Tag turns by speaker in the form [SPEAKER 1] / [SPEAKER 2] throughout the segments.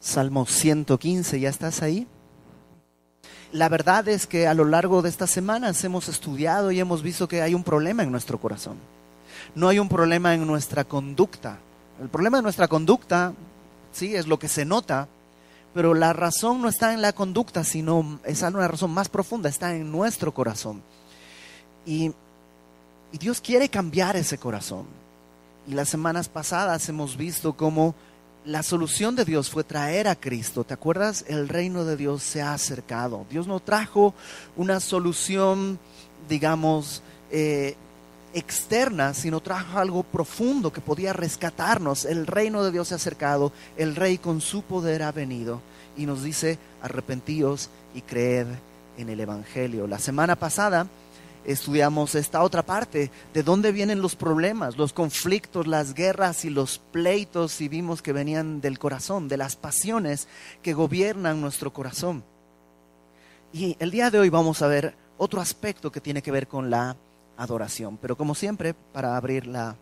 [SPEAKER 1] Salmo 115, ¿ya estás ahí? La verdad es que a lo largo de estas semanas hemos estudiado y hemos visto que hay un problema en nuestro corazón. No hay un problema en nuestra conducta. El problema de nuestra conducta, sí, es lo que se nota, pero la razón no está en la conducta, sino es una razón más profunda, está en nuestro corazón. Y, y Dios quiere cambiar ese corazón. Y las semanas pasadas hemos visto cómo la solución de Dios fue traer a Cristo. ¿Te acuerdas? El reino de Dios se ha acercado. Dios no trajo una solución, digamos, eh, externa, sino trajo algo profundo que podía rescatarnos. El reino de Dios se ha acercado, el rey con su poder ha venido y nos dice, arrepentíos y creed en el Evangelio. La semana pasada estudiamos esta otra parte, de dónde vienen los problemas, los conflictos, las guerras y los pleitos, y vimos que venían del corazón, de las pasiones que gobiernan nuestro corazón. Y el día de hoy vamos a ver otro aspecto que tiene que ver con la adoración. Pero como siempre, para abrir las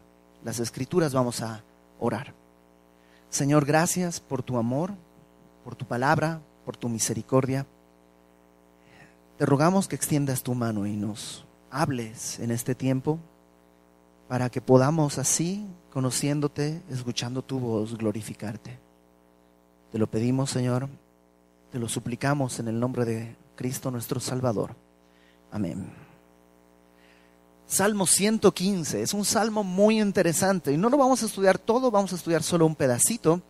[SPEAKER 1] escrituras vamos a orar. Señor, gracias por tu amor, por tu palabra, por tu misericordia. Te rogamos que extiendas tu mano y nos hables en este tiempo para que podamos así, conociéndote, escuchando tu voz, glorificarte. Te lo pedimos, Señor, te lo suplicamos en el nombre de Cristo nuestro Salvador. Amén. Salmo 115 es un salmo muy interesante y no lo vamos a estudiar todo, vamos a estudiar solo un pedacito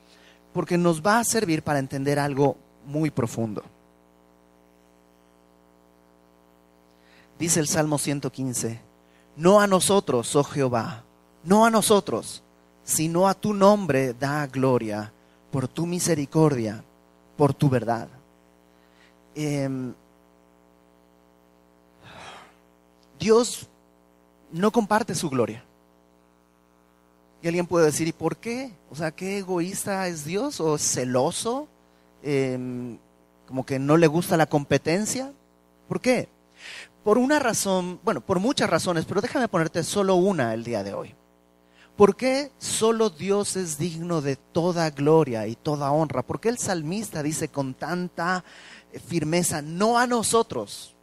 [SPEAKER 1] porque nos va a servir para entender algo muy profundo. Dice el Salmo 115, no a nosotros, oh Jehová, no a nosotros, sino a tu nombre da gloria por tu misericordia, por tu verdad. Em, Dios no comparte su gloria. Y alguien puede decir, ¿y por qué? O sea, ¿qué egoísta es Dios? ¿O celoso? Em, ¿Como que no le gusta la competencia? ¿Por qué? Por una razón, bueno, por muchas razones, pero déjame ponerte solo una el día de hoy. ¿Por qué solo Dios es digno de toda gloria y toda honra? ¿Por qué el salmista dice con tanta firmeza, no a nosotros?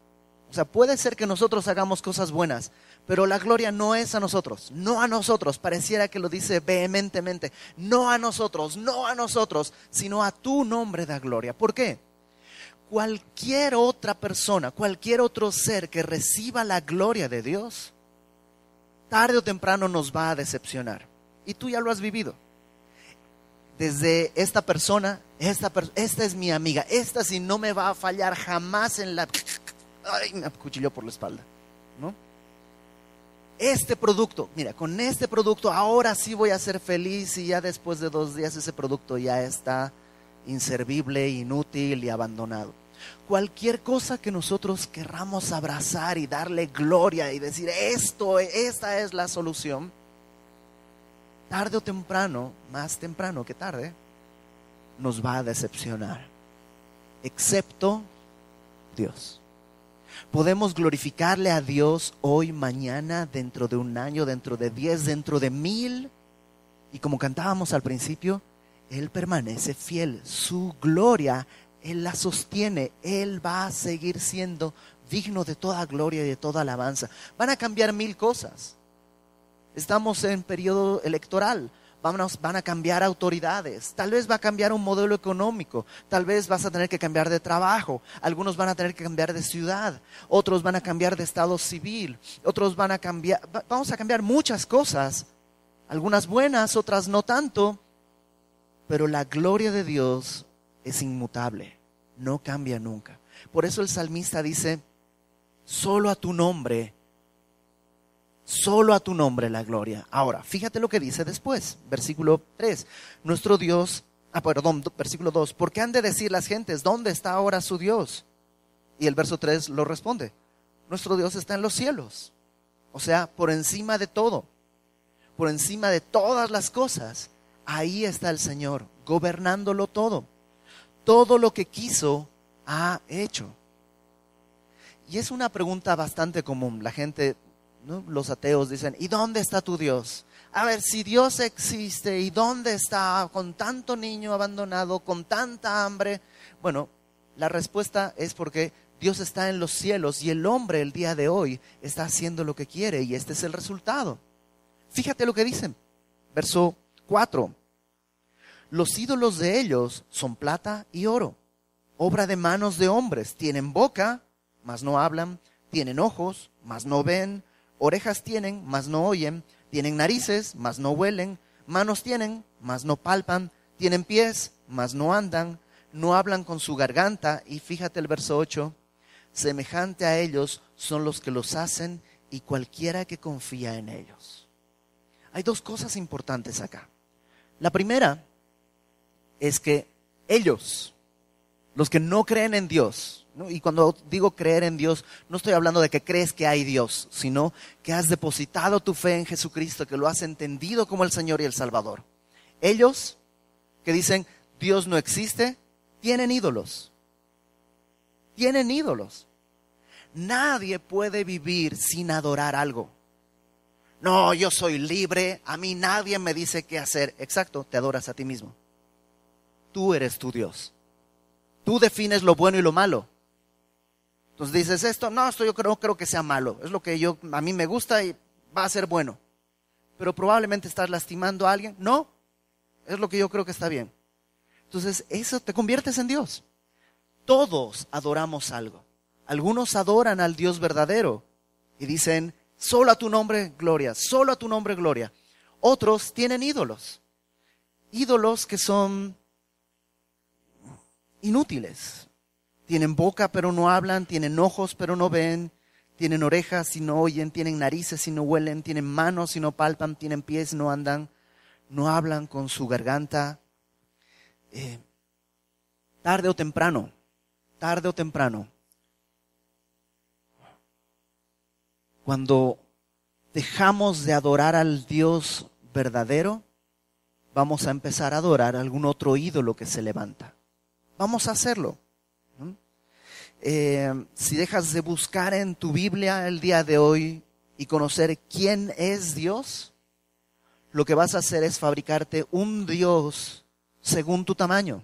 [SPEAKER 1] O sea, puede ser que nosotros hagamos cosas buenas, pero la gloria no es a nosotros, no a nosotros. Pareciera que lo dice vehementemente, no a nosotros, no a nosotros, sino a tu nombre da gloria. ¿Por qué? Cualquier otra persona, cualquier otro ser que reciba la gloria de Dios, tarde o temprano nos va a decepcionar. Y tú ya lo has vivido. Desde esta persona, esta, esta es mi amiga, esta sí no me va a fallar jamás en la... Ay, me acuchilló por la espalda, ¿no? Este producto, mira, con este producto ahora sí voy a ser feliz y ya después de dos días ese producto ya está inservible, inútil y abandonado. Cualquier cosa que nosotros querramos abrazar y darle gloria y decir, esto, esta es la solución, tarde o temprano, más temprano que tarde, nos va a decepcionar, excepto Dios. Podemos glorificarle a Dios hoy, mañana, dentro de un año, dentro de diez, dentro de mil. Y como cantábamos al principio, él permanece fiel. Su gloria, Él la sostiene. Él va a seguir siendo digno de toda gloria y de toda alabanza. Van a cambiar mil cosas. Estamos en periodo electoral. van a cambiar autoridades. Tal vez va a cambiar un modelo económico. Tal vez vas a tener que cambiar de trabajo. Algunos van a tener que cambiar de ciudad. Otros van a cambiar de estado civil. Otros van a cambiar. Vamos a cambiar muchas cosas. Algunas buenas, otras no tanto. Pero la gloria de Dios es inmutable, no cambia nunca. Por eso el salmista dice, solo a tu nombre, solo a tu nombre la gloria. Ahora, fíjate lo que dice después, versículo 3. Nuestro Dios, ah, perdón, versículo 2, ¿por qué han de decir las gentes, ¿dónde está ahora su Dios? Y el verso 3 lo responde, nuestro Dios está en los cielos, o sea, por encima de todo, por encima de todas las cosas ahí está el Señor, gobernándolo todo. Todo lo que quiso, ha hecho. Y es una pregunta bastante común. La gente, los ateos dicen, ¿y dónde está tu Dios? a ver, si Dios existe y dónde está con tanto niño abandonado, con tanta hambre, bueno, la respuesta es porque Dios está en los cielos y el hombre el día de hoy está haciendo lo que quiere y este es el resultado. Fíjate lo que dicen. Verso 4. Los ídolos de ellos son plata y oro, obra de manos de hombres. Tienen boca, mas no hablan. Tienen ojos, mas no ven. Orejas tienen, mas no oyen. Tienen narices, mas no huelen. Manos tienen, mas no palpan. Tienen pies, mas no andan. No hablan con su garganta. Y fíjate el verso 8 semejante a ellos son los que los hacen y cualquiera que confía en ellos. Hay dos cosas importantes acá. La primera es que ellos, los que no creen en Dios, y cuando digo creer en Dios, no estoy hablando de que crees que hay Dios, sino que has depositado tu fe en Jesucristo, que lo has entendido como el Señor y el Salvador. Ellos que dicen Dios no existe, tienen ídolos tienen ídolos. Nadie puede vivir sin adorar algo. No, yo soy libre, a mí nadie me dice qué hacer. Exacto, te adoras a ti mismo. Tú eres tu Dios. Tú defines lo bueno y lo malo. Entonces dices esto, no, esto yo creo, creo que sea malo. Es lo que yo, a mí me gusta y va a ser bueno. Pero probablemente estás lastimando a alguien. No, es lo que yo creo que está bien. Entonces, eso te conviertes en Dios. Todos adoramos algo. Algunos adoran al Dios verdadero y dicen, solo a tu nombre gloria, solo a tu nombre gloria. Otros tienen ídolos, ídolos que son inútiles. Tienen boca pero no hablan, tienen ojos pero no ven, tienen orejas y no oyen, tienen narices y no huelen, tienen manos y no palpan, tienen pies y no andan, no hablan con su garganta. Eh, tarde o temprano, tarde o temprano, cuando dejamos de adorar al Dios verdadero, vamos a empezar a adorar a algún otro ídolo que se levanta. Vamos a hacerlo. Eh, si dejas de buscar en tu Biblia el día de hoy y conocer quién es Dios, lo que vas a hacer es fabricarte un Dios según tu tamaño.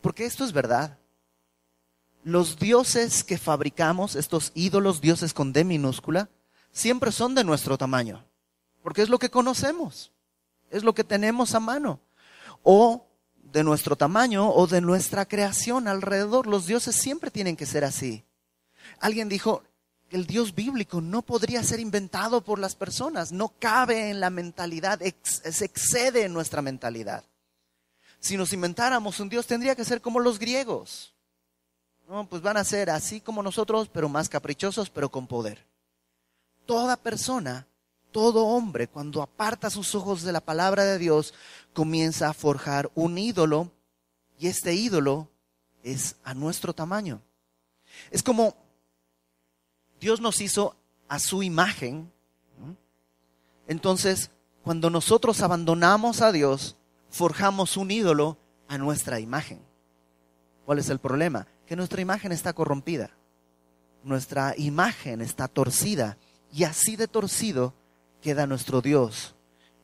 [SPEAKER 1] Porque esto es verdad los dioses que fabricamos, estos ídolos, dioses con D minúscula, siempre son de nuestro tamaño, porque es lo que conocemos, es lo que tenemos a mano, o de nuestro tamaño o de nuestra creación alrededor. Los dioses siempre tienen que ser así. Alguien dijo, el Dios bíblico no podría ser inventado por las personas, no cabe en la mentalidad, se excede en nuestra mentalidad. Si nos inventáramos un Dios, tendría que ser como los griegos pues van a ser así como nosotros, pero más caprichosos, pero con poder. Toda persona, todo hombre, cuando aparta sus ojos de la palabra de Dios, comienza a forjar un ídolo y este ídolo es a nuestro tamaño. Es como Dios nos hizo a su imagen. Entonces, cuando nosotros abandonamos a Dios, forjamos un ídolo a nuestra imagen. ¿Cuál es el problema? Que nuestra imagen está corrompida, nuestra imagen está torcida y así de torcido queda nuestro Dios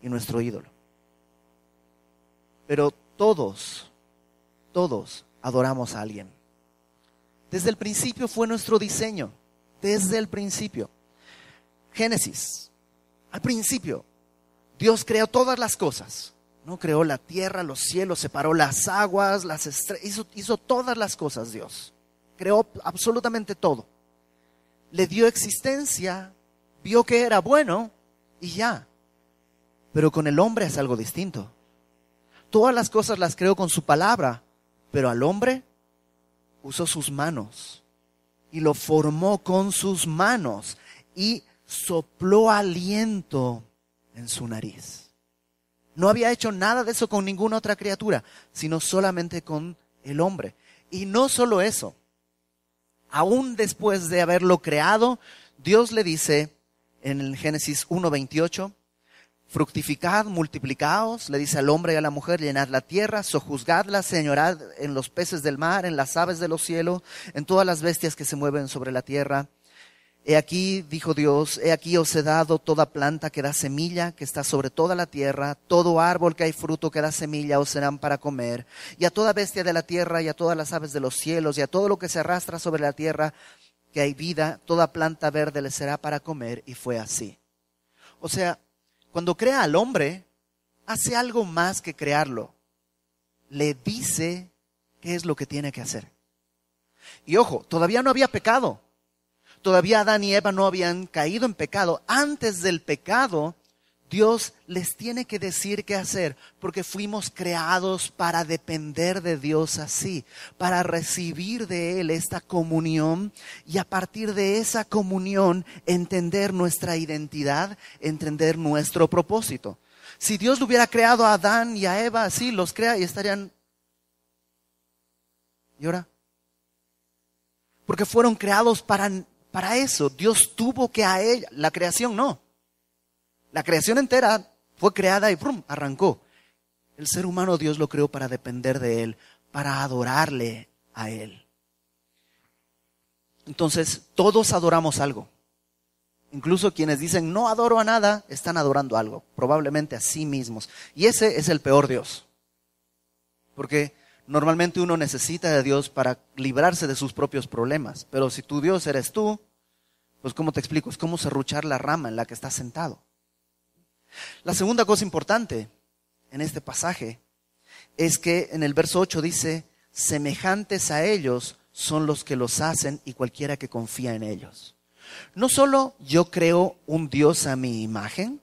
[SPEAKER 1] y nuestro ídolo. Pero todos, todos adoramos a alguien. Desde el principio fue nuestro diseño, desde el principio. Génesis, al principio, Dios creó todas las cosas. ¿No? Creó la tierra, los cielos, separó las aguas, las estrellas, hizo, hizo todas las cosas Dios. Creó absolutamente todo. Le dio existencia, vio que era bueno y ya. Pero con el hombre es algo distinto. Todas las cosas las creó con su palabra, pero al hombre usó sus manos y lo formó con sus manos y sopló aliento en su nariz. No había hecho nada de eso con ninguna otra criatura, sino solamente con el hombre. Y no solo eso, aún después de haberlo creado, Dios le dice en el Génesis 1.28, fructificad, multiplicaos, le dice al hombre y a la mujer, llenad la tierra, sojuzgadla, señorad en los peces del mar, en las aves de los cielos, en todas las bestias que se mueven sobre la tierra. He aquí, dijo Dios, he aquí os he dado toda planta que da semilla, que está sobre toda la tierra, todo árbol que hay fruto que da semilla os serán para comer, y a toda bestia de la tierra, y a todas las aves de los cielos, y a todo lo que se arrastra sobre la tierra, que hay vida, toda planta verde le será para comer, y fue así. O sea, cuando crea al hombre, hace algo más que crearlo. Le dice qué es lo que tiene que hacer. Y ojo, todavía no había pecado todavía Adán y Eva no habían caído en pecado. Antes del pecado, Dios les tiene que decir qué hacer, porque fuimos creados para depender de Dios así, para recibir de Él esta comunión y a partir de esa comunión entender nuestra identidad, entender nuestro propósito. Si Dios hubiera creado a Adán y a Eva así, los crea y estarían... ¿Y ahora? Porque fueron creados para para eso Dios tuvo que a ella, la creación no. La creación entera fue creada y ¡prum! arrancó. El ser humano Dios lo creó para depender de Él, para adorarle a Él. Entonces, todos adoramos algo. Incluso quienes dicen no adoro a nada, están adorando algo, probablemente a sí mismos. Y ese es el peor Dios. Porque normalmente uno necesita de Dios para librarse de sus propios problemas. Pero si tu Dios eres tú, pues ¿cómo te explico? Es como serruchar la rama en la que estás sentado. La segunda cosa importante en este pasaje es que en el verso 8 dice, semejantes a ellos son los que los hacen y cualquiera que confía en ellos. No solo yo creo un Dios a mi imagen,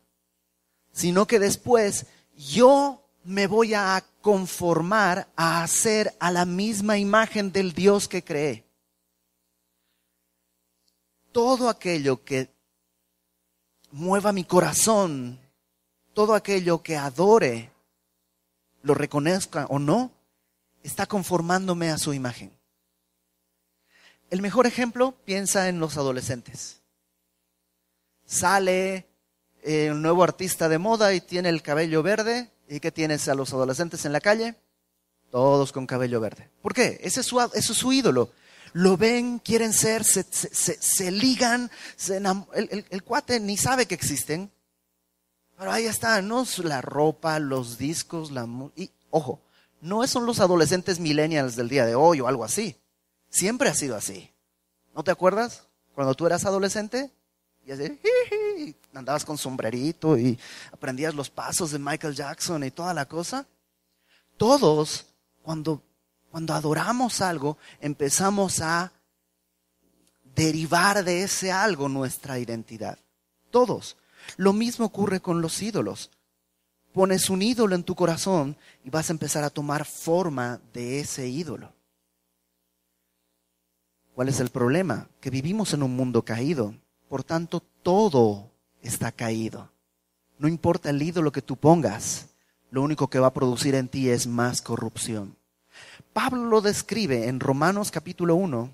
[SPEAKER 1] sino que después yo me voy a conformar a hacer a la misma imagen del Dios que creé. Todo aquello que mueva mi corazón, todo aquello que adore, lo reconozca o no, está conformándome a su imagen. El mejor ejemplo, piensa en los adolescentes. Sale eh, un nuevo artista de moda y tiene el cabello verde ¿Y qué tienes a los adolescentes en la calle? Todos con cabello verde. ¿Por qué? Ese es su, es su ídolo. Lo ven, quieren ser, se, se, ligan, el, el, cuate ni sabe que existen. Pero ahí está, ¿no? La ropa, los discos, la... Y, ojo, no son los adolescentes millennials del día de hoy o algo así. Siempre ha sido así. ¿No te acuerdas? Cuando tú eras adolescente, y así, andabas con sombrerito y aprendías los pasos de Michael Jackson y toda la cosa. Todos, cuando, cuando adoramos algo, empezamos a derivar de ese algo nuestra identidad. Todos. Lo mismo ocurre con los ídolos. Pones un ídolo en tu corazón y vas a empezar a tomar forma de ese ídolo. ¿Cuál es el problema? Que vivimos en un mundo caído por tanto, todo está caído. No importa el ídolo que tú pongas, lo único que va a producir en ti es más corrupción. Pablo lo describe en Romanos capítulo 1.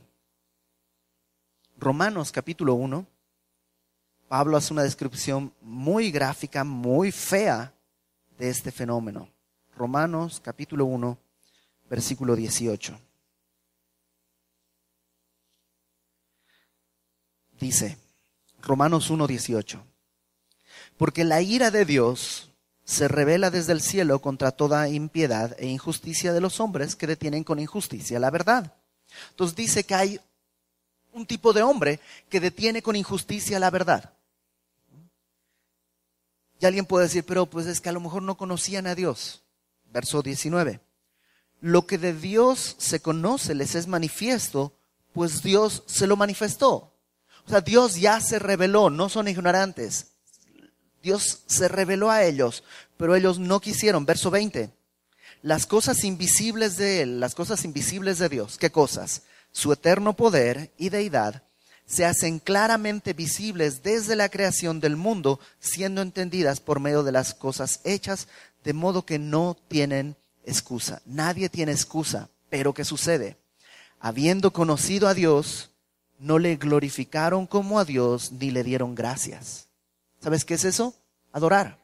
[SPEAKER 1] Romanos capítulo 1. Pablo hace una descripción muy gráfica, muy fea de este fenómeno. Romanos capítulo 1, versículo 18. Dice, Romanos 1.18. Porque la ira de Dios se revela desde el cielo contra toda impiedad e injusticia de los hombres que detienen con injusticia la verdad. Entonces dice que hay un tipo de hombre que detiene con injusticia la verdad. Y alguien puede decir, pero pues es que a lo mejor no conocían a Dios. Verso 19. Lo que de Dios se conoce les es manifiesto, pues Dios se lo manifestó. O sea, Dios ya se reveló, no son ignorantes. Dios se reveló a ellos, pero ellos no quisieron. Verso 20. Las cosas invisibles de Él, las cosas invisibles de Dios, ¿qué cosas? Su eterno poder y deidad se hacen claramente visibles desde la creación del mundo, siendo entendidas por medio de las cosas hechas, de modo que no tienen excusa. Nadie tiene excusa, pero ¿qué sucede? Habiendo conocido a Dios, no le glorificaron como a Dios ni le dieron gracias. ¿Sabes qué es eso? Adorar.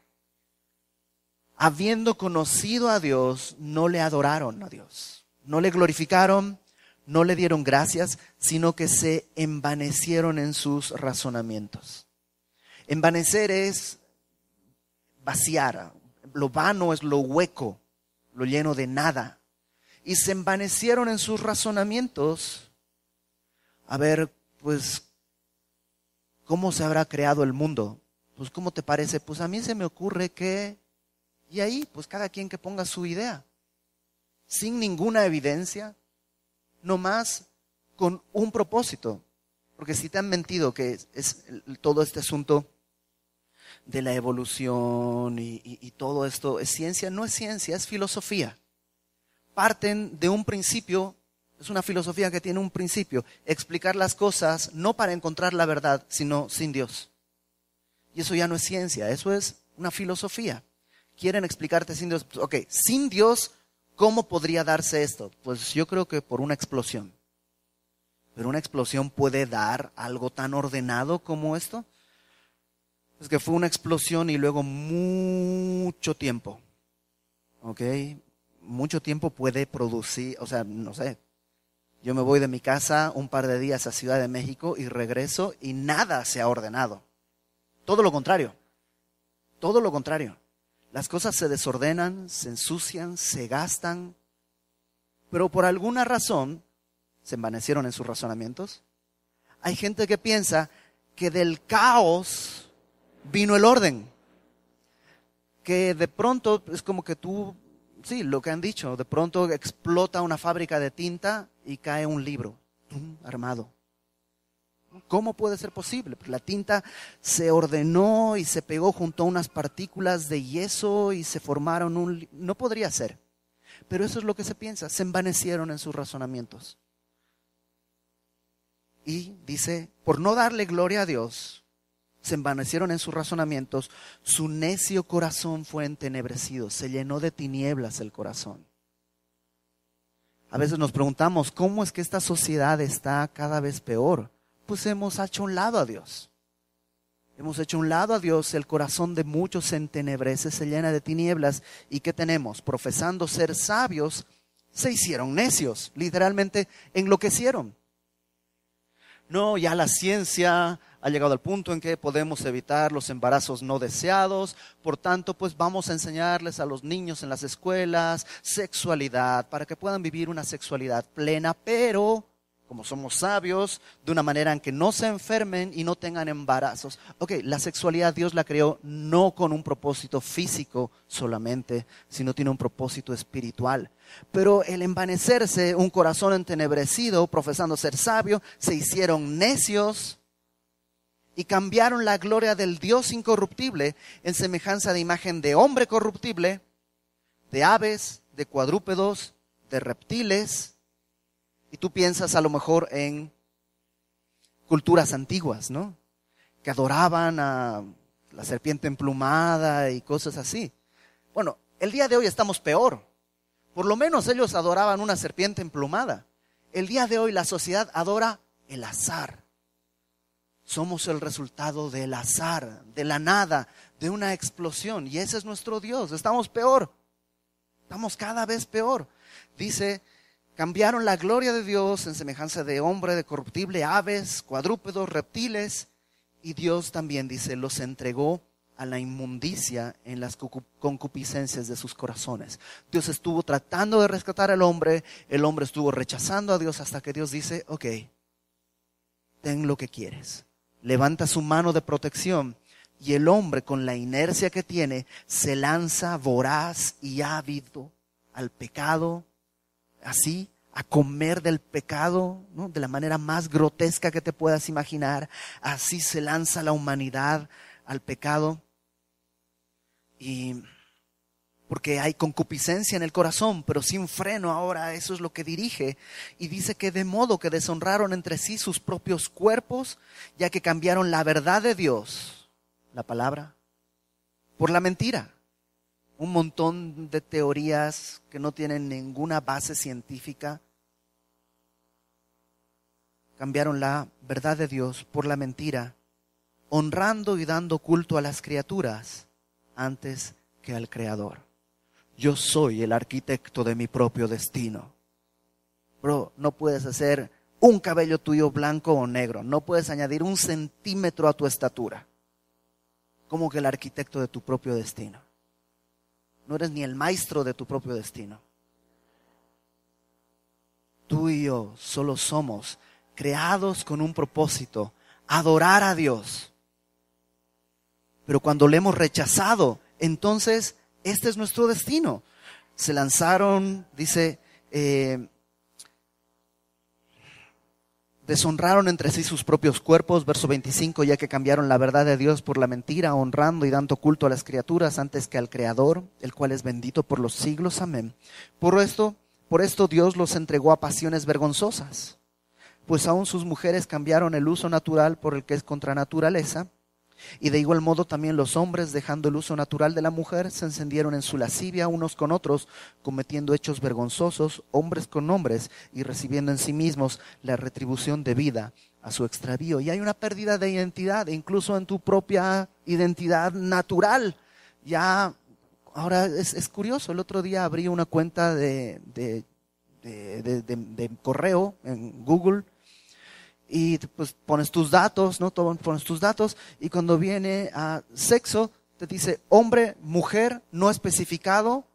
[SPEAKER 1] Habiendo conocido a Dios, no le adoraron a Dios. No le glorificaron, no le dieron gracias, sino que se envanecieron en sus razonamientos. Envanecer es vaciar, lo vano es lo hueco, lo lleno de nada. Y se envanecieron en sus razonamientos. A ver, pues, ¿cómo se habrá creado el mundo? Pues, ¿cómo te parece? Pues a mí se me ocurre que... Y ahí, pues cada quien que ponga su idea, sin ninguna evidencia, nomás con un propósito. Porque si te han mentido que es, todo este asunto de la evolución y, todo esto es ciencia, no es ciencia, es filosofía. Parten de un principio, es una filosofía que tiene un principio, explicar las cosas no para encontrar la verdad, sino sin Dios. Y eso ya no es ciencia, eso es una filosofía. Quieren explicarte sin Dios. Ok, sin Dios, ¿cómo podría darse esto? Pues yo creo que por una explosión. Pero una explosión puede dar algo tan ordenado como esto. Es que fue una explosión y luego mucho tiempo. ¿Ok? Mucho tiempo puede producir, o sea, no sé. Yo me voy de mi casa un par de días a Ciudad de México y regreso y nada se ha ordenado. Todo lo contrario. Todo lo contrario. Las cosas se desordenan, se ensucian, se gastan, pero por alguna razón se envanecieron en sus razonamientos. Hay gente que piensa que del caos vino el orden. Que de pronto es como que tú, sí, lo que han dicho, de pronto explota una fábrica de tinta y cae un libro armado. ¿Cómo puede ser posible? La tinta se ordenó y se pegó junto a unas partículas de yeso y se formaron un... No podría ser. Pero eso es lo que se piensa. Se envanecieron en sus razonamientos. Y dice, por no darle gloria a Dios, se envanecieron en sus razonamientos, su necio corazón fue entenebrecido, se llenó de tinieblas el corazón. A veces nos preguntamos, ¿cómo es que esta sociedad está cada vez peor? Pues hemos hecho un lado a Dios. Hemos hecho un lado a Dios, el corazón de muchos se entenebrece, se llena de tinieblas. ¿Y qué tenemos? Profesando ser sabios, se hicieron necios, literalmente enloquecieron. No, ya la ciencia ha llegado al punto en que podemos evitar los embarazos no deseados, por tanto, pues vamos a enseñarles a los niños en las escuelas sexualidad para que puedan vivir una sexualidad plena, pero como somos sabios, de una manera en que no se enfermen y no tengan embarazos. Ok, la sexualidad Dios la creó no con un propósito físico solamente, sino tiene un propósito espiritual. Pero el envanecerse, un corazón entenebrecido, profesando ser sabio, se hicieron necios y cambiaron la gloria del Dios incorruptible en semejanza de imagen de hombre corruptible, de aves, de cuadrúpedos, de reptiles y tú piensas a lo mejor en culturas antiguas, ¿no? Que adoraban a la serpiente emplumada y cosas así. Bueno, el día de hoy estamos peor. Por lo menos ellos adoraban una serpiente emplumada. El día de hoy la sociedad adora el azar. Somos el resultado del azar, de la nada, de una explosión. Y ese es nuestro Dios. Estamos peor. Estamos cada vez peor. Dice Cambiaron la gloria de Dios en semejanza de hombre, de corruptible, aves, cuadrúpedos, reptiles. Y Dios también, dice, los entregó a la inmundicia en las concupiscencias de sus corazones. Dios estuvo tratando de rescatar al hombre, el hombre estuvo rechazando a Dios hasta que Dios dice, ok, ten lo que quieres. Levanta su mano de protección y el hombre con la inercia que tiene se lanza voraz y ávido al pecado, así a comer del pecado, de la manera más grotesca que te puedas imaginar. Así se lanza la humanidad al pecado. Y porque hay concupiscencia en el corazón, pero sin freno ahora eso es lo que dirige. Y dice que de modo que deshonraron entre sí sus propios cuerpos, ya que cambiaron la verdad de Dios, la palabra, por la mentira un montón de teorías que no tienen ninguna base científica. Cambiaron la verdad de Dios por la mentira, honrando y dando culto a las criaturas antes que al Creador. Yo soy el arquitecto de mi propio destino. Bro, no puedes hacer un cabello tuyo blanco o negro. No puedes añadir un centímetro a tu estatura. Como que el arquitecto de tu propio destino. No eres ni el maestro de tu propio destino. Tú y yo solo somos creados con un propósito, adorar a Dios. Pero cuando le hemos rechazado, entonces este es nuestro destino. Se lanzaron, dice, eh, deshonraron entre sí sus propios cuerpos, verso 25, ya que cambiaron la verdad de Dios por la mentira, honrando y dando culto a las criaturas antes que al Creador, el cual es bendito por los siglos. Amén. Por esto, por esto Dios los entregó a pasiones vergonzosas, pues aún sus mujeres cambiaron el uso natural por el que es contra naturaleza y de igual modo también los hombres, dejando el uso natural de la mujer, se encendieron en su lascivia unos con otros, cometiendo hechos vergonzosos, hombres con hombres, y recibiendo en sí mismos la retribución debida a su extravío. Y hay una pérdida de identidad, incluso en tu propia identidad natural. Ya, ahora es, curioso, el otro día abrí una cuenta de, de, de correo en Google y pues pones tus datos, ¿no? Pones tus datos y cuando viene a sexo te dice hombre, mujer, no especificado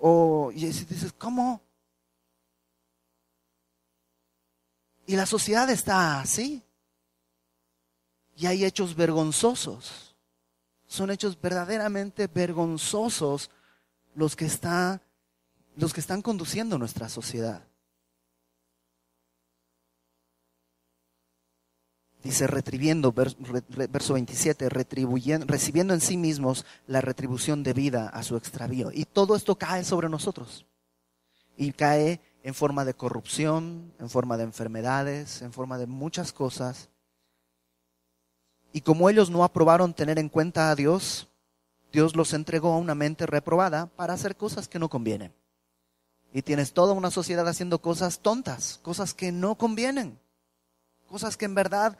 [SPEAKER 1] o y dices, ¿cómo? Y la sociedad está así. Y hay hechos vergonzosos. Son hechos verdaderamente vergonzosos los que, está, los que están conduciendo nuestra sociedad. Dice retribiendo, verso 27, retribuyendo, recibiendo en sí mismos la retribución debida a su extravío. Y todo esto cae sobre nosotros. Y cae en forma de corrupción, en forma de enfermedades, en forma de muchas cosas. Y como ellos no aprobaron tener en cuenta a Dios, Dios los entregó a una mente reprobada para hacer cosas que no convienen. Y tienes toda una sociedad haciendo cosas tontas, cosas que no convienen cosas que en verdad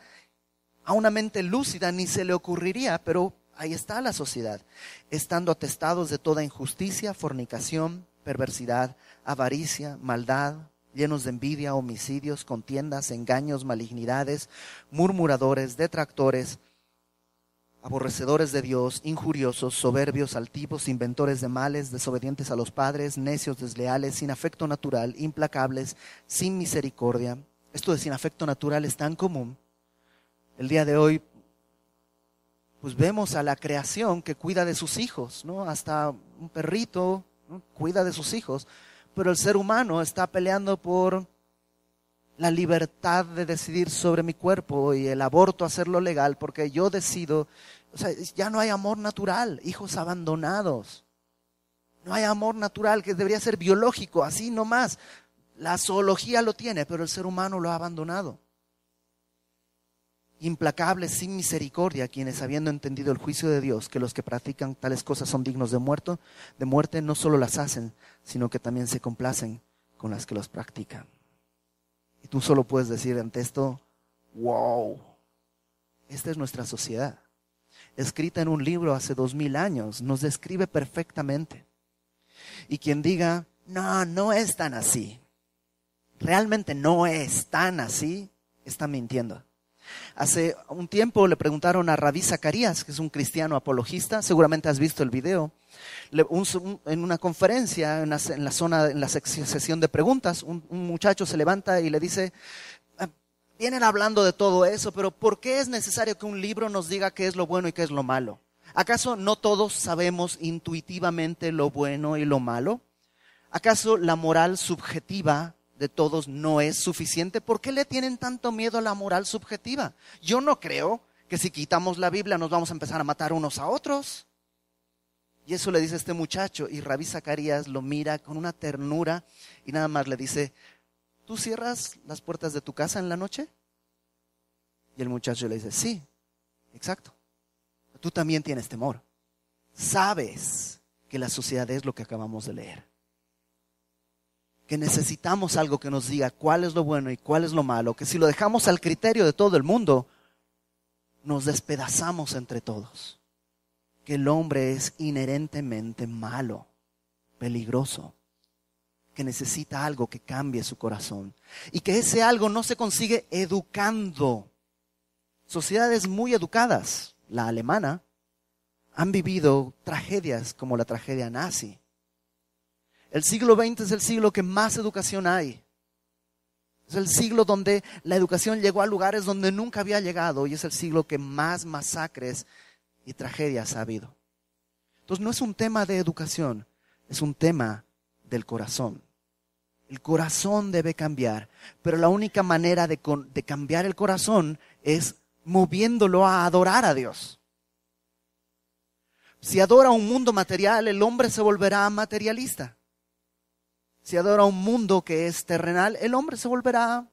[SPEAKER 1] a una mente lúcida ni se le ocurriría, pero ahí está la sociedad, estando atestados de toda injusticia, fornicación, perversidad, avaricia, maldad, llenos de envidia, homicidios, contiendas, engaños, malignidades, murmuradores, detractores, aborrecedores de Dios, injuriosos, soberbios, altivos, inventores de males, desobedientes a los padres, necios, desleales, sin afecto natural, implacables, sin misericordia, esto de sin afecto natural es tan común. El día de hoy, pues vemos a la creación que cuida de sus hijos, ¿no? Hasta un perrito cuida de sus hijos, pero el ser humano está peleando por la libertad de decidir sobre mi cuerpo y el aborto hacerlo legal, porque yo decido, o sea, ya no hay amor natural, hijos abandonados. No hay amor natural que debería ser biológico, así nomás. La zoología lo tiene, pero el ser humano lo ha abandonado. Implacables, sin misericordia, quienes habiendo entendido el juicio de Dios, que los que practican tales cosas son dignos de, muerto, de muerte, no solo las hacen, sino que también se complacen con las que los practican. Y tú solo puedes decir ante esto, wow, esta es nuestra sociedad. Escrita en un libro hace dos mil años, nos describe perfectamente. Y quien diga, no, no es tan así, realmente no es tan así, está mintiendo. Hace un tiempo le preguntaron a Rabí Zacarías, que es un cristiano apologista, seguramente has visto el video, en una conferencia, en la, zona, en la sesión de preguntas, un, muchacho se levanta y le dice, ah, vienen hablando de todo eso, pero ¿por qué es necesario que un libro nos diga qué es lo bueno y qué es lo malo? ¿Acaso no todos sabemos intuitivamente lo bueno y lo malo? ¿Acaso la moral subjetiva de todos no es suficiente, ¿por qué le tienen tanto miedo a la moral subjetiva? Yo no creo que si quitamos la Biblia nos vamos a empezar a matar unos a otros. Y eso le dice este muchacho y Rabí Zacarías lo mira con una ternura y nada más le dice, ¿tú cierras las puertas de tu casa en la noche? Y el muchacho le dice, sí, exacto. Tú también tienes temor. Sabes que la sociedad es lo que acabamos de leer que necesitamos algo que nos diga cuál es lo bueno y cuál es lo malo, que si lo dejamos al criterio de todo el mundo, nos despedazamos entre todos. Que el hombre es inherentemente malo, peligroso, que necesita algo que cambie su corazón. Y que ese algo no se consigue educando. Sociedades muy educadas, la alemana, han vivido tragedias como la tragedia nazi. El siglo XX es el siglo que más educación hay. Es el siglo donde la educación llegó a lugares donde nunca había llegado y es el siglo que más masacres y tragedias ha habido. Entonces no es un tema de educación, es un tema del corazón. El corazón debe cambiar, pero la única manera de, de cambiar el corazón es moviéndolo a adorar a Dios. Si adora un mundo material, el hombre se volverá materialista. Si adora un mundo que es terrenal, el hombre se volverá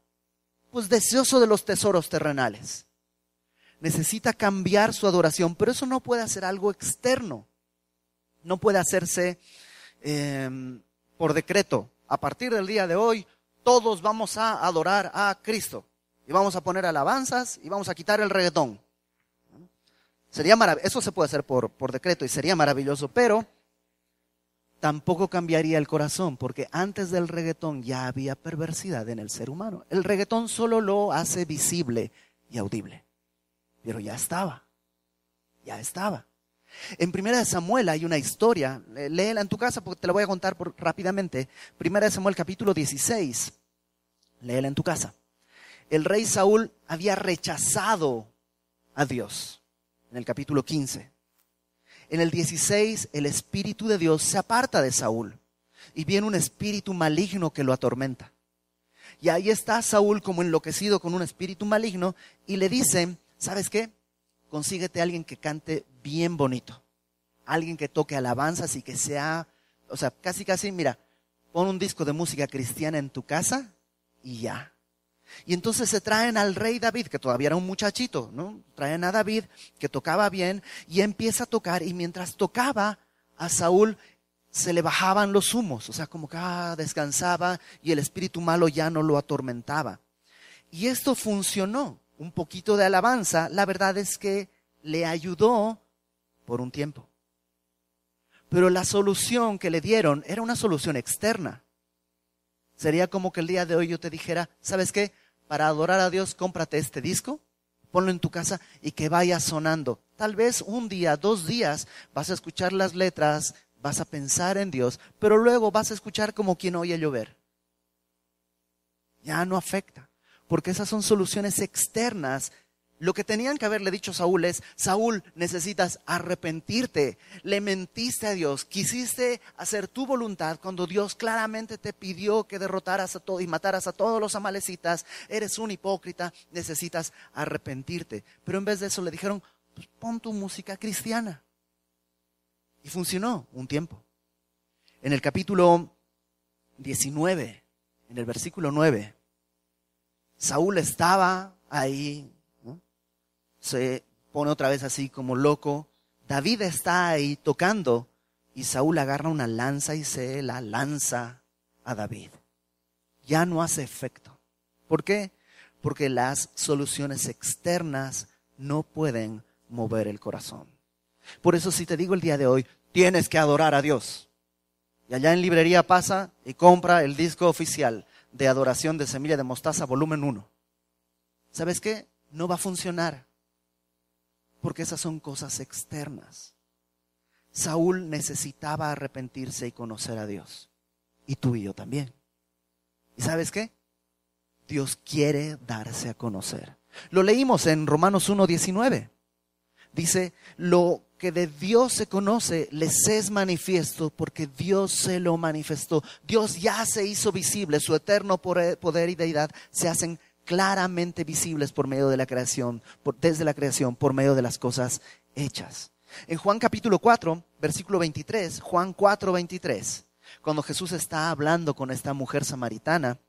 [SPEAKER 1] pues deseoso de los tesoros terrenales. Necesita cambiar su adoración, pero eso no puede hacer algo externo. No puede hacerse em, por decreto. A partir del día de hoy, todos vamos a adorar a Cristo. Y vamos a poner alabanzas y vamos a quitar el reggaetón. Sería Eso se puede hacer por, por decreto y sería maravilloso, pero tampoco cambiaría el corazón, porque antes del reggaetón ya había perversidad en el ser humano. El reggaetón solo lo hace visible y audible, pero ya estaba, ya estaba. En Primera de Samuel hay una historia, léela en tu casa porque te la voy a contar rápidamente. Primera de Samuel capítulo 16, léela en tu casa. El rey Saúl había rechazado a Dios en el capítulo 15. En el 16, el Espíritu de Dios se aparta de Saúl y viene un espíritu maligno que lo atormenta. Y ahí está Saúl como enloquecido con un espíritu maligno y le dice, ¿sabes qué? Consíguete a alguien que cante bien bonito, alguien que toque alabanzas y que sea, o sea, casi casi, mira, pon un disco de música cristiana en tu casa y ya. Y entonces se traen al rey David, que todavía era un muchachito, ¿no? Traen a David, que tocaba bien, y empieza a tocar, y mientras tocaba, a Saúl se le bajaban los humos, o sea, como que ah, descansaba y el espíritu malo ya no lo atormentaba. Y esto funcionó. Un poquito de alabanza, la verdad es que le ayudó por un tiempo. Pero la solución que le dieron era una solución externa. Sería como que el día de hoy yo te dijera, ¿sabes qué? Para adorar a Dios, cómprate este disco, ponlo en tu casa y que vaya sonando. Tal vez un día, dos días, vas a escuchar las letras, vas a pensar en Dios, pero luego vas a escuchar como quien oye llover. Ya no afecta, porque esas son soluciones externas lo que tenían que haberle dicho a Saúl es, Saúl, necesitas arrepentirte. Le mentiste a Dios, quisiste hacer tu voluntad cuando Dios claramente te pidió que derrotaras a todo y mataras a todos los amalecitas. Eres un hipócrita, necesitas arrepentirte. Pero en vez de eso le dijeron, pues pon tu música cristiana. Y funcionó un tiempo. En el capítulo 19, en el versículo 9, Saúl estaba ahí se pone otra vez así como loco. David está ahí tocando y Saúl agarra una lanza y se la lanza a David. Ya no hace efecto. ¿Por qué? Porque las soluciones externas no pueden mover el corazón. Por eso si te digo el día de hoy, tienes que adorar a Dios. Y allá en librería pasa y compra el disco oficial de adoración de semilla de mostaza volumen 1. ¿Sabes qué? No va a funcionar porque esas son cosas externas. Saúl necesitaba arrepentirse y conocer a Dios. Y tú y yo también. ¿Y sabes qué? Dios quiere darse a conocer. Lo leímos en Romanos 1.19. Dice, lo que de Dios se conoce les es manifiesto porque Dios se lo manifestó. Dios ya se hizo visible, su eterno poder y deidad se hacen claramente visibles por medio de la creación, desde la creación, por medio de las cosas hechas. En Juan capítulo 4, versículo 23, Juan 4, 23, cuando Jesús está hablando con esta mujer samaritana,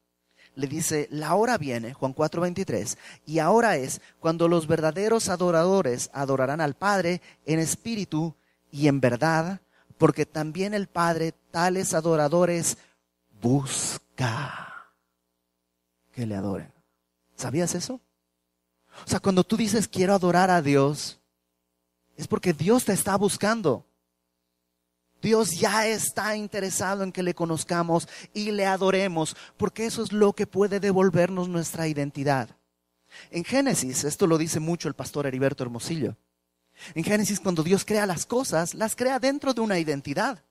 [SPEAKER 1] le dice, la hora viene, Juan 4, 23, y ahora es cuando los verdaderos adoradores adorarán al Padre en espíritu y en verdad, porque también el Padre tales adoradores busca que le adoren. ¿Sabías eso? O sea, cuando tú dices quiero adorar a Dios, es porque Dios te está buscando. Dios ya está interesado en que le conozcamos y le adoremos, porque eso es lo que puede devolvernos nuestra identidad. En Génesis, esto lo dice mucho el pastor Heriberto Hermosillo. En Génesis, cuando Dios crea las cosas, las crea dentro de una identidad.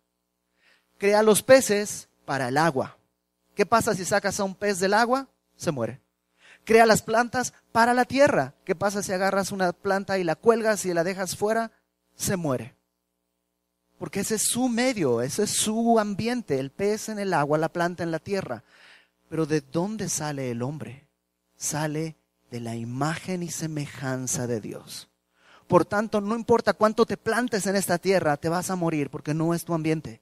[SPEAKER 1] Crea los peces para el agua. ¿Qué pasa si sacas a un pez del agua? Se muere. Crea las plantas para la tierra. ¿Qué pasa si agarras una planta y la cuelgas y la dejas fuera? Se muere. Porque ese es su medio, ese es su ambiente, el pez en el agua, la planta en la tierra. Pero ¿de dónde sale el hombre? Sale de la imagen y semejanza de Dios. Por tanto, no importa cuánto te plantes en esta tierra, te vas a morir porque no es tu ambiente.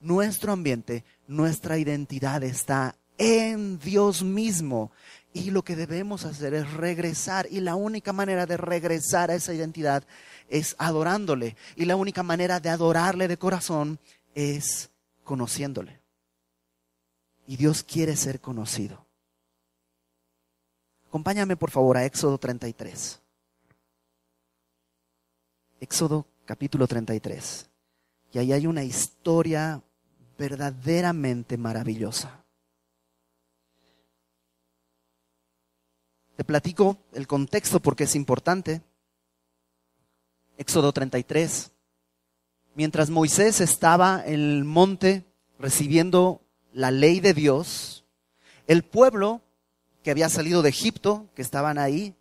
[SPEAKER 1] Nuestro ambiente, nuestra identidad está en Dios mismo. Y lo que debemos hacer es regresar. Y la única manera de regresar a esa identidad es adorándole. Y la única manera de adorarle de corazón es conociéndole. Y Dios quiere ser conocido. Acompáñame por favor a Éxodo 33. Éxodo capítulo 33. Y ahí hay una historia verdaderamente maravillosa. Te platico el contexto porque es importante. Éxodo 33. Mientras Moisés estaba en el monte recibiendo la ley de Dios, el pueblo que había salido de Egipto, que estaban ahí,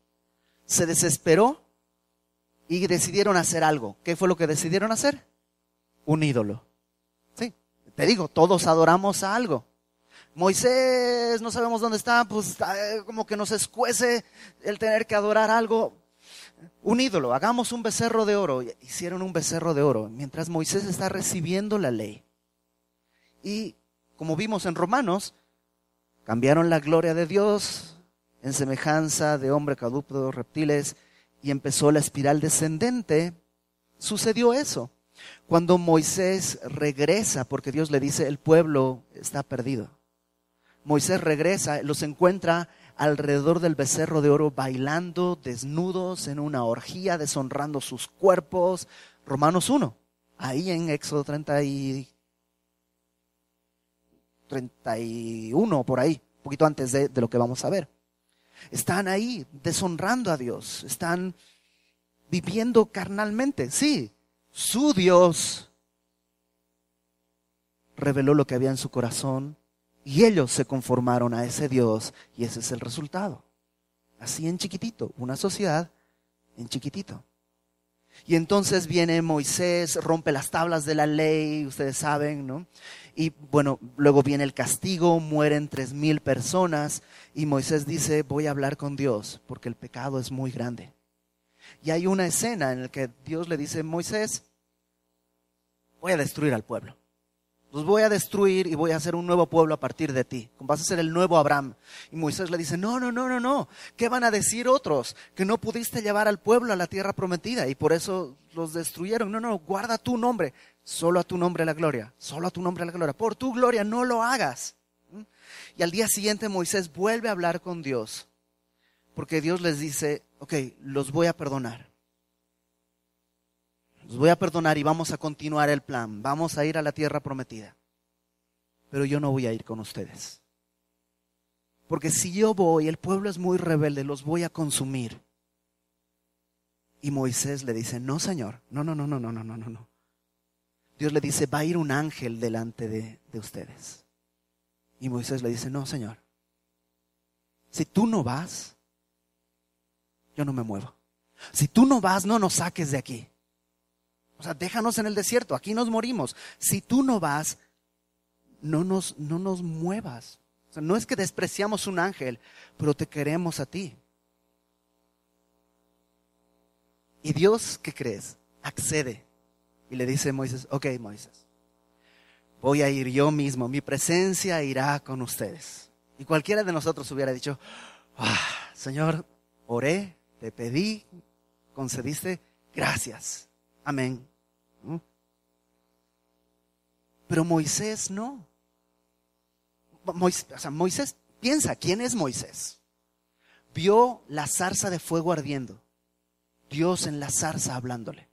[SPEAKER 1] se desesperó y decidieron hacer algo. ¿Qué fue lo que decidieron hacer? Un ídolo. Sí, te digo, todos adoramos a algo. Moisés, no sabemos dónde está, pues como que nos escuece el tener que adorar algo. Un ídolo, hagamos un becerro de oro. Hicieron un becerro de oro mientras Moisés está recibiendo la ley. Y como vimos en Romanos, Cambiaron la gloria de Dios en semejanza de hombre caducto, reptiles, y empezó la espiral descendente. Sucedió eso. Cuando Moisés regresa, porque Dios le dice, el pueblo está perdido. Moisés regresa, los encuentra alrededor del becerro de oro bailando desnudos en una orgía, deshonrando sus cuerpos. Romanos 1, ahí en Éxodo 30 y 31, por ahí, un poquito antes de, de lo que vamos a ver. Están ahí deshonrando a Dios, están viviendo carnalmente. Sí, su Dios reveló lo que había en su corazón y ellos se conformaron a ese Dios y ese es el resultado. Así en chiquitito, una sociedad en chiquitito. Y entonces viene Moisés, rompe las tablas de la ley, ustedes saben, ¿no? Y bueno, luego viene el castigo, mueren tres mil personas y Moisés dice, voy a hablar con Dios porque el pecado es muy grande. Y hay una escena en la que Dios le dice, Moisés, voy a destruir al pueblo. Los voy a destruir y voy a hacer un nuevo pueblo a partir de ti. Vas a ser el nuevo Abraham. Y Moisés le dice, no, no, no, no, no. ¿Qué van a decir otros? Que no pudiste llevar al pueblo a la tierra prometida y por eso los destruyeron. No, no, guarda tu nombre. Solo a tu nombre la gloria. Solo a tu nombre la gloria. Por tu gloria no lo hagas. ¿Mm? Y al día siguiente Moisés vuelve a hablar con Dios. Porque Dios les dice, ok, los voy a perdonar los voy a perdonar y vamos a continuar el plan. Vamos a ir a la tierra prometida. Pero yo no voy a ir con ustedes. Porque si yo voy, el pueblo es muy rebelde, los voy a consumir. Y Moisés le dice, no, Señor, no, no, no, no, no, no, no, no. Dios le dice, va a ir un ángel delante de, de ustedes. Y Moisés le dice, no, Señor, si tú no vas, yo no me muevo. Si tú no vas, no nos saques de aquí. O sea, déjanos en el desierto, aquí nos morimos. Si tú no vas, no nos, no nos muevas. O sea, no es que despreciamos un ángel, pero te queremos a ti. Y Dios, ¿qué crees? Accede. Y le dice a Moisés, ok Moisés, voy a ir yo mismo, mi presencia irá con ustedes. Y cualquiera de nosotros hubiera dicho, ah, Señor, oré, te pedí, concediste, gracias. Amén. Pero Moisés no. Moisés piensa, ¿quién es Moisés? Vio la zarza de fuego ardiendo. Dios en la zarza hablándole.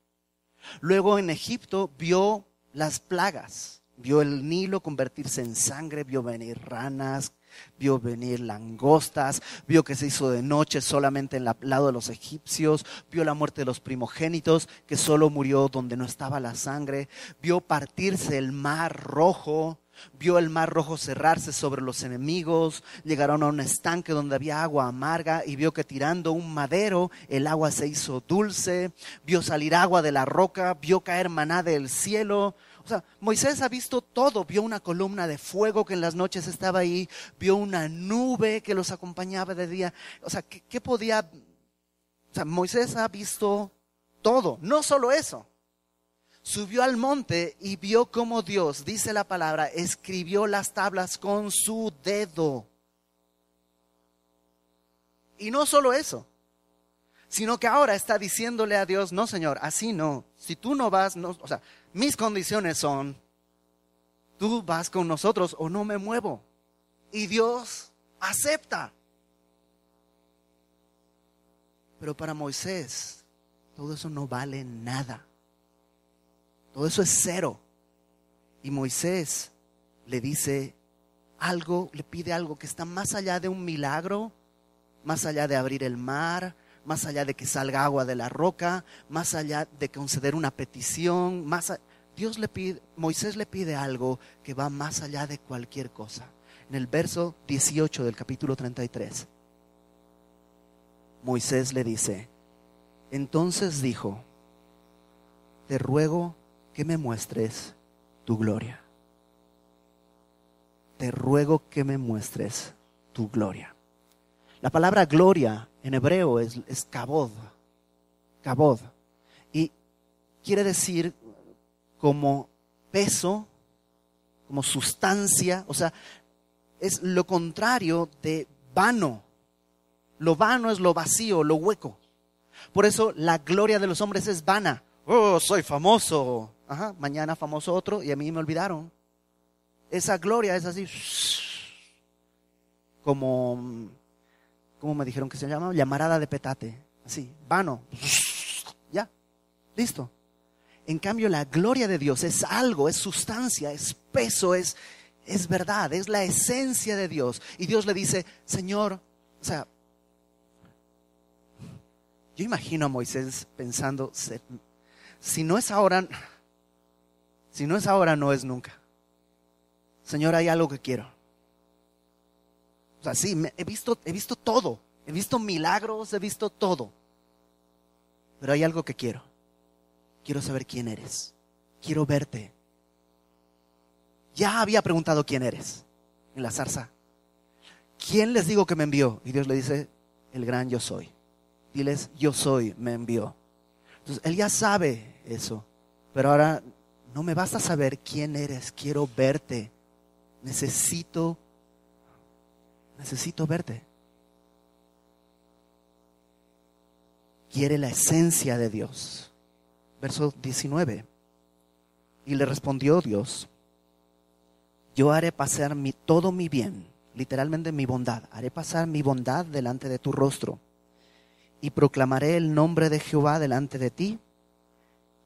[SPEAKER 1] Luego en Egipto vio las plagas. Vio el Nilo convertirse en sangre, vio venir ranas, vio venir langostas, vio que se hizo de noche solamente en el lado de los egipcios, vio la muerte de los primogénitos, que solo murió donde no estaba la sangre, vio partirse el mar rojo, vio el mar rojo cerrarse sobre los enemigos, llegaron a un estanque donde había agua amarga y vio que tirando un madero el agua se hizo dulce, vio salir agua de la roca, vio caer maná del cielo. O sea, Moisés ha visto todo, vio una columna de fuego que en las noches estaba ahí, vio una nube que los acompañaba de día. O sea, ¿qué, podía... O sea, Moisés ha visto todo, no solo eso. Subió al monte y vio cómo Dios, dice la palabra, escribió las tablas con su dedo. Y no solo eso, sino que ahora está diciéndole a Dios, no Señor, así no, si tú no vas, o sea, mis condiciones son, tú vas con nosotros o no me muevo. Y Dios acepta. Pero para Moisés, todo eso no vale nada. Todo eso es cero. Y Moisés le dice algo, le pide algo que está más allá de un milagro, más allá de abrir el mar, más allá de que salga agua de la roca, más allá de conceder una petición, más Dios le pide, Moisés le pide algo que va más allá de cualquier cosa. En el verso 18 del capítulo 33, Moisés le dice, entonces dijo, te ruego que me muestres tu gloria. Te ruego que me muestres tu gloria. La palabra gloria en hebreo es, es kabod, kabod, y quiere decir como peso, como sustancia, o sea, es lo contrario de vano. Lo vano es lo vacío, lo hueco. Por eso la gloria de los hombres es vana. Oh, soy famoso, Ajá, mañana famoso otro y a mí me olvidaron. Esa gloria es así, como, ¿cómo me dijeron que se llama? Llamarada de petate, así, vano, ya, listo. En cambio, la gloria de Dios es algo, es sustancia, es peso, es, es verdad, es la esencia de Dios. Y Dios le dice, Señor, o sea, yo imagino a Moisés pensando, si no es ahora, si no es ahora, no es nunca. Señor, hay algo que quiero. O sea, sí, he visto, he visto todo. He visto milagros, he visto todo. Pero hay algo que quiero. Quiero saber quién eres. Quiero verte. Ya había preguntado quién eres en la zarza. ¿Quién les digo que me envió? Y Dios le dice, el gran yo soy. Diles, yo soy, me envió. Entonces, él ya sabe eso. Pero ahora no me basta saber quién eres, quiero verte. Necesito, necesito verte. Quiere la esencia de Dios. Verso 19. Y le respondió Dios, yo haré pasar mi, todo mi bien, literalmente mi bondad, haré pasar mi bondad delante de tu rostro y proclamaré el nombre de Jehová delante de ti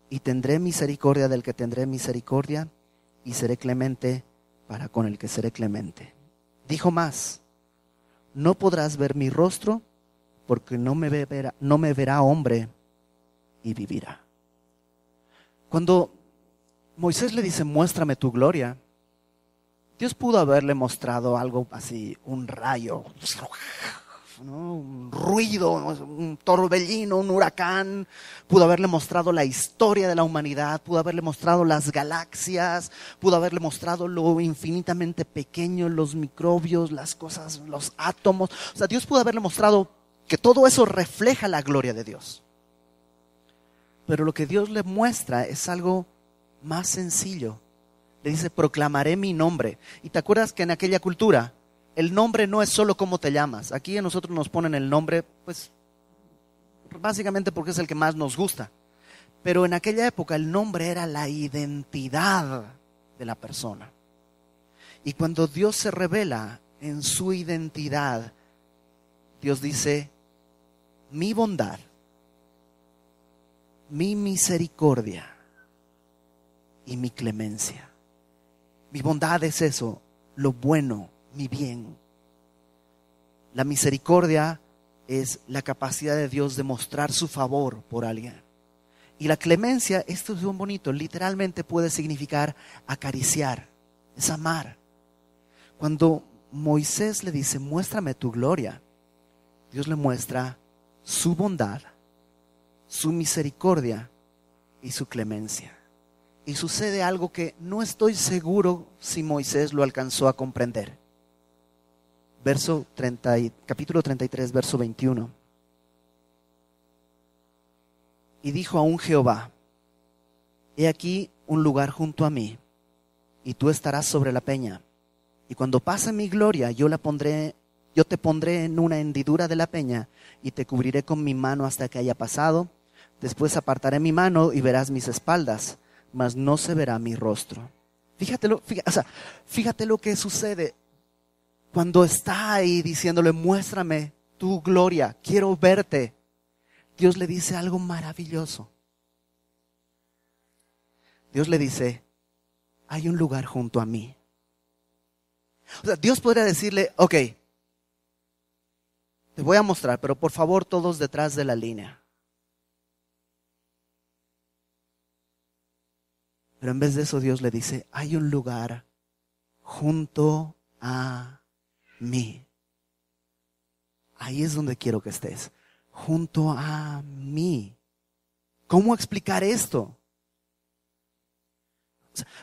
[SPEAKER 1] y tendré misericordia del que tendré misericordia, y seré clemente para con el que seré clemente. Dijo más, no podrás ver mi rostro, porque no me verá, hombre y vivirá. Cuando Moisés le dice, muéstrame tu gloria, Dios pudo haberle mostrado algo así, un rayo, un ruido, un torbellino, un huracán, pudo haberle mostrado la historia de la humanidad, pudo haberle mostrado las galaxias, pudo haberle mostrado lo infinitamente pequeño, los microbios, las cosas, los átomos. O sea, Dios pudo haberle mostrado que todo eso refleja la gloria de Dios. Pero lo que Dios le muestra es algo más sencillo. Le dice, proclamaré mi nombre. Y te acuerdas que en aquella cultura el nombre no es solo cómo te llamas. Aquí a nosotros nos ponen el nombre, pues, básicamente porque es el que más nos gusta. Pero en aquella época el nombre era la identidad de la persona. Y cuando Dios se revela en su identidad, Dios dice, mi bondad, mi misericordia y mi clemencia. Mi bondad es eso, lo bueno, mi bien. La misericordia es la capacidad de Dios de mostrar su favor por alguien. Y la clemencia, esto es muy bonito, literalmente puede significar acariciar, es amar. Cuando Moisés le dice, muéstrame tu gloria, Dios le muestra su bondad, su misericordia y su clemencia. Y sucede algo que no estoy seguro si Moisés lo alcanzó a comprender. Verso 30, capítulo 33, verso 21. Y dijo aún Jehová, he aquí un lugar junto a mí, y tú estarás sobre la peña. Y cuando pase mi gloria, yo la pondré, yo te pondré en una hendidura de la peña, y te cubriré con mi mano hasta que haya pasado. Después apartaré mi mano y verás mis espaldas, mas no se verá mi rostro. Fíjate lo, fíjate lo que sucede cuando está ahí diciéndole, muéstrame tu gloria, quiero verte. Dios le dice algo maravilloso. Dios le dice, hay un lugar junto a mí. O sea, Dios podría decirle, ok, te voy a mostrar, pero por favor todos detrás de la línea. Pero en vez de eso Dios le dice, hay un lugar junto a mí. Ahí es donde quiero que estés junto a mí. ¿Cómo explicar esto?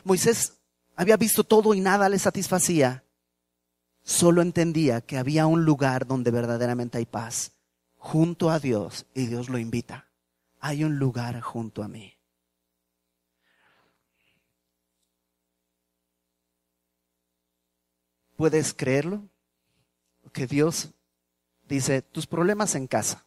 [SPEAKER 1] Moisés había visto todo y nada le satisfacía. Solo entendía que había un lugar donde verdaderamente hay paz, junto a Dios, y Dios lo invita. Hay un lugar junto a mí. ¿Puedes creerlo? Que Dios dice, tus problemas en casa,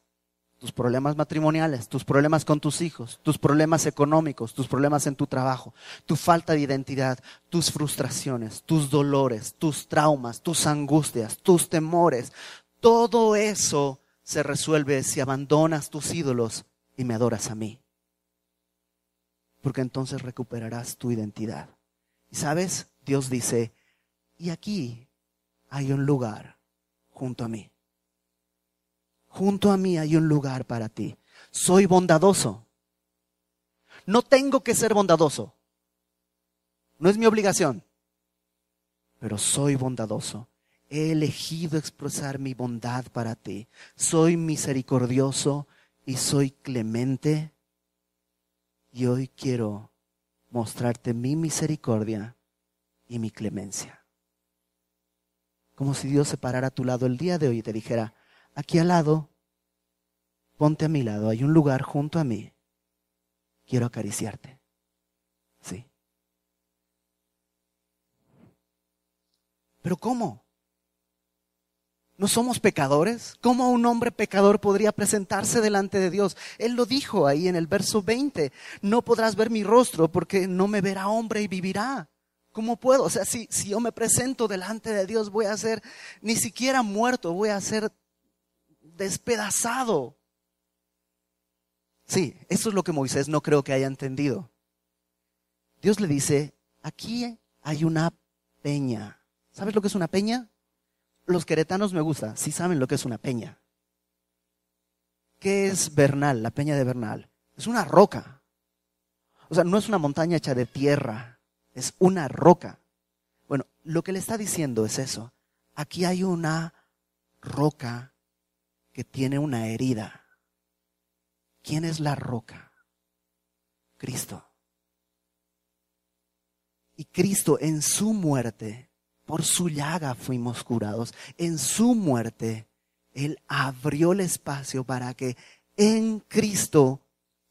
[SPEAKER 1] tus problemas matrimoniales, tus problemas con tus hijos, tus problemas económicos, tus problemas en tu trabajo, tu falta de identidad, tus frustraciones, tus dolores, tus traumas, tus angustias, tus temores. Todo eso se resuelve si abandonas tus ídolos y me adoras a mí. Porque entonces recuperarás tu identidad. Y sabes, Dios dice, y aquí hay un lugar junto a mí junto a mí hay un lugar para ti. Soy bondadoso. No tengo que ser bondadoso. No es mi obligación. Pero soy bondadoso. He elegido expresar mi bondad para ti. Soy misericordioso y soy clemente. Y hoy quiero mostrarte mi misericordia y mi clemencia. Como si Dios se parara a tu lado el día de hoy y te dijera, aquí al lado, ponte a mi lado, hay un lugar junto a mí, quiero acariciarte. Sí. Pero ¿cómo? ¿No somos pecadores? ¿Cómo un hombre pecador podría presentarse delante de Dios? Él lo dijo ahí en el verso 20, no podrás ver mi rostro porque no me verá hombre y vivirá. ¿Cómo puedo? O sea, si, si yo me presento delante de Dios voy a ser ni siquiera muerto, voy a ser despedazado. Sí, eso es lo que Moisés no creo que haya entendido. Dios le dice, aquí hay una peña. ¿Sabes lo que es una peña? Los queretanos me gusta, sí saben lo que es una peña. ¿Qué es Bernal, la peña de Bernal? Es una roca. O sea, no es una montaña hecha de tierra, es una roca. Bueno, lo que le está diciendo es eso. Aquí hay una roca que tiene una herida. ¿Quién es la roca? Cristo. Y Cristo en su muerte, por su llaga fuimos curados. En su muerte, Él abrió el espacio para que en Cristo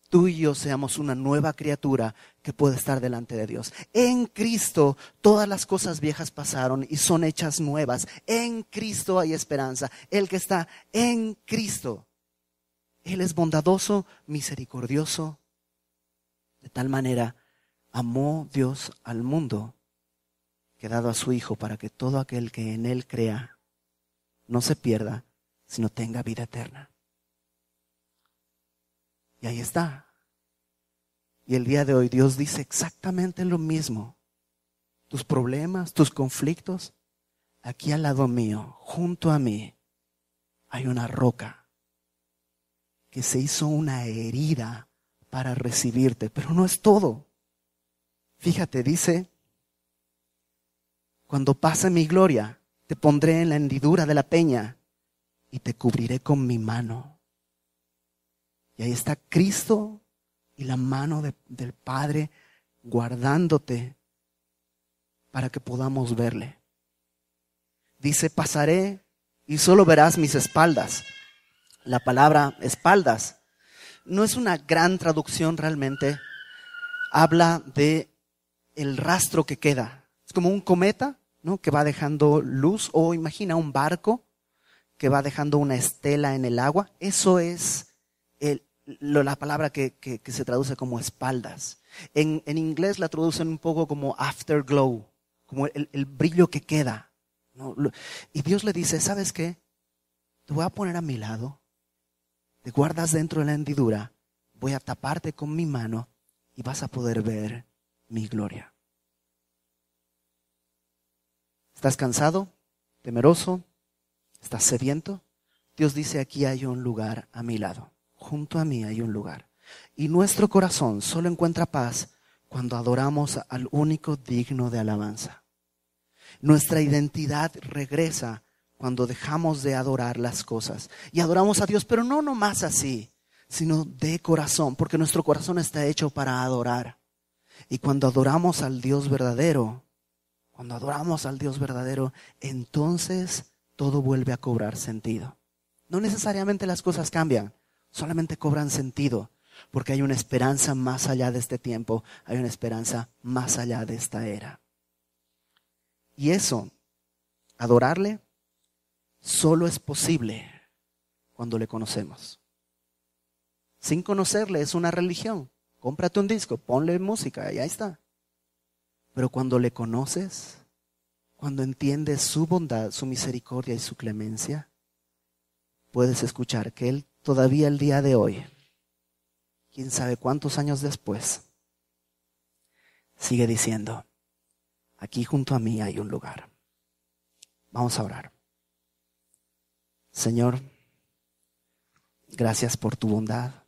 [SPEAKER 1] tú y yo seamos una nueva criatura que puede estar delante de Dios. En Cristo todas las cosas viejas pasaron y son hechas nuevas. En Cristo hay esperanza. El que está en Cristo. Él es bondadoso, misericordioso. De tal manera amó Dios al mundo que dado a su Hijo para que todo aquel que en Él crea no se pierda, sino tenga vida eterna. Y ahí está. Y el día de hoy Dios dice exactamente lo mismo. Tus problemas, tus conflictos, aquí al lado mío, junto a mí, hay una roca que se hizo una herida para recibirte, pero no es todo. Fíjate, dice, cuando pase mi gloria, te pondré en la hendidura de la peña y te cubriré con mi mano. Y ahí está Cristo y la mano del Padre guardándote para que podamos verle. Dice, pasaré y solo verás mis espaldas. La palabra espaldas no es una gran traducción realmente. Habla de el rastro que queda. Es como un cometa, ¿no? Que va dejando luz o imagina un barco que va dejando una estela en el agua. Eso es el, la palabra que, que, se traduce como espaldas. En, en, inglés la traducen un poco como afterglow, como el, el brillo que queda. Y Dios le dice, ¿sabes qué? Te voy a poner a mi lado, te guardas dentro de la hendidura, voy a taparte con mi mano y vas a poder ver mi gloria. ¿Estás cansado? ¿Temeroso? ¿Estás sediento? Dios dice, aquí hay un lugar a mi lado. Junto a mí hay un lugar. Y nuestro corazón solo encuentra paz cuando adoramos al único digno de alabanza. Nuestra identidad regresa cuando dejamos de adorar las cosas. Y adoramos a Dios, pero no nomás así, sino de corazón, porque nuestro corazón está hecho para adorar. Y cuando adoramos al Dios verdadero, cuando adoramos al Dios verdadero, entonces todo vuelve a cobrar sentido. No necesariamente las cosas cambian, solamente cobran sentido, porque hay una esperanza más allá de este tiempo, hay una esperanza más allá de esta era. Y eso, adorarle, solo es posible cuando le conocemos. Sin conocerle es una religión. Cómprate un disco, ponle música y ahí está. Pero cuando le conoces, cuando entiendes su bondad, su misericordia y su clemencia, puedes escuchar que Él todavía el día de hoy, quién sabe cuántos años después, sigue diciendo, aquí junto a mí hay un lugar. Vamos a orar. Señor, gracias por tu bondad.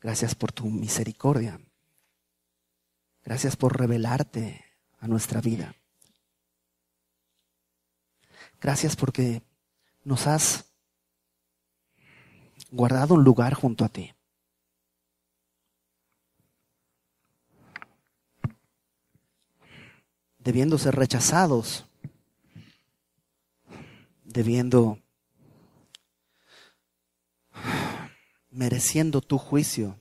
[SPEAKER 1] Gracias por tu misericordia. Gracias por revelarte a nuestra vida. Gracias porque nos has guardado un lugar junto a ti. Debiendo ser rechazados, debiendo, mereciendo tu juicio,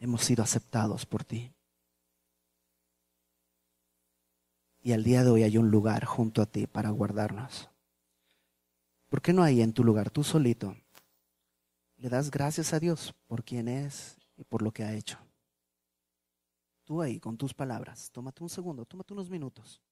[SPEAKER 1] hemos sido aceptados por ti. Y al día de hoy hay un lugar junto a ti para guardarnos. ¿Por qué no hay en tu lugar, tú solito? Le das gracias a Dios por quien es y por lo que ha hecho. Tú ahí, con tus palabras, tómate un segundo, tómate unos minutos.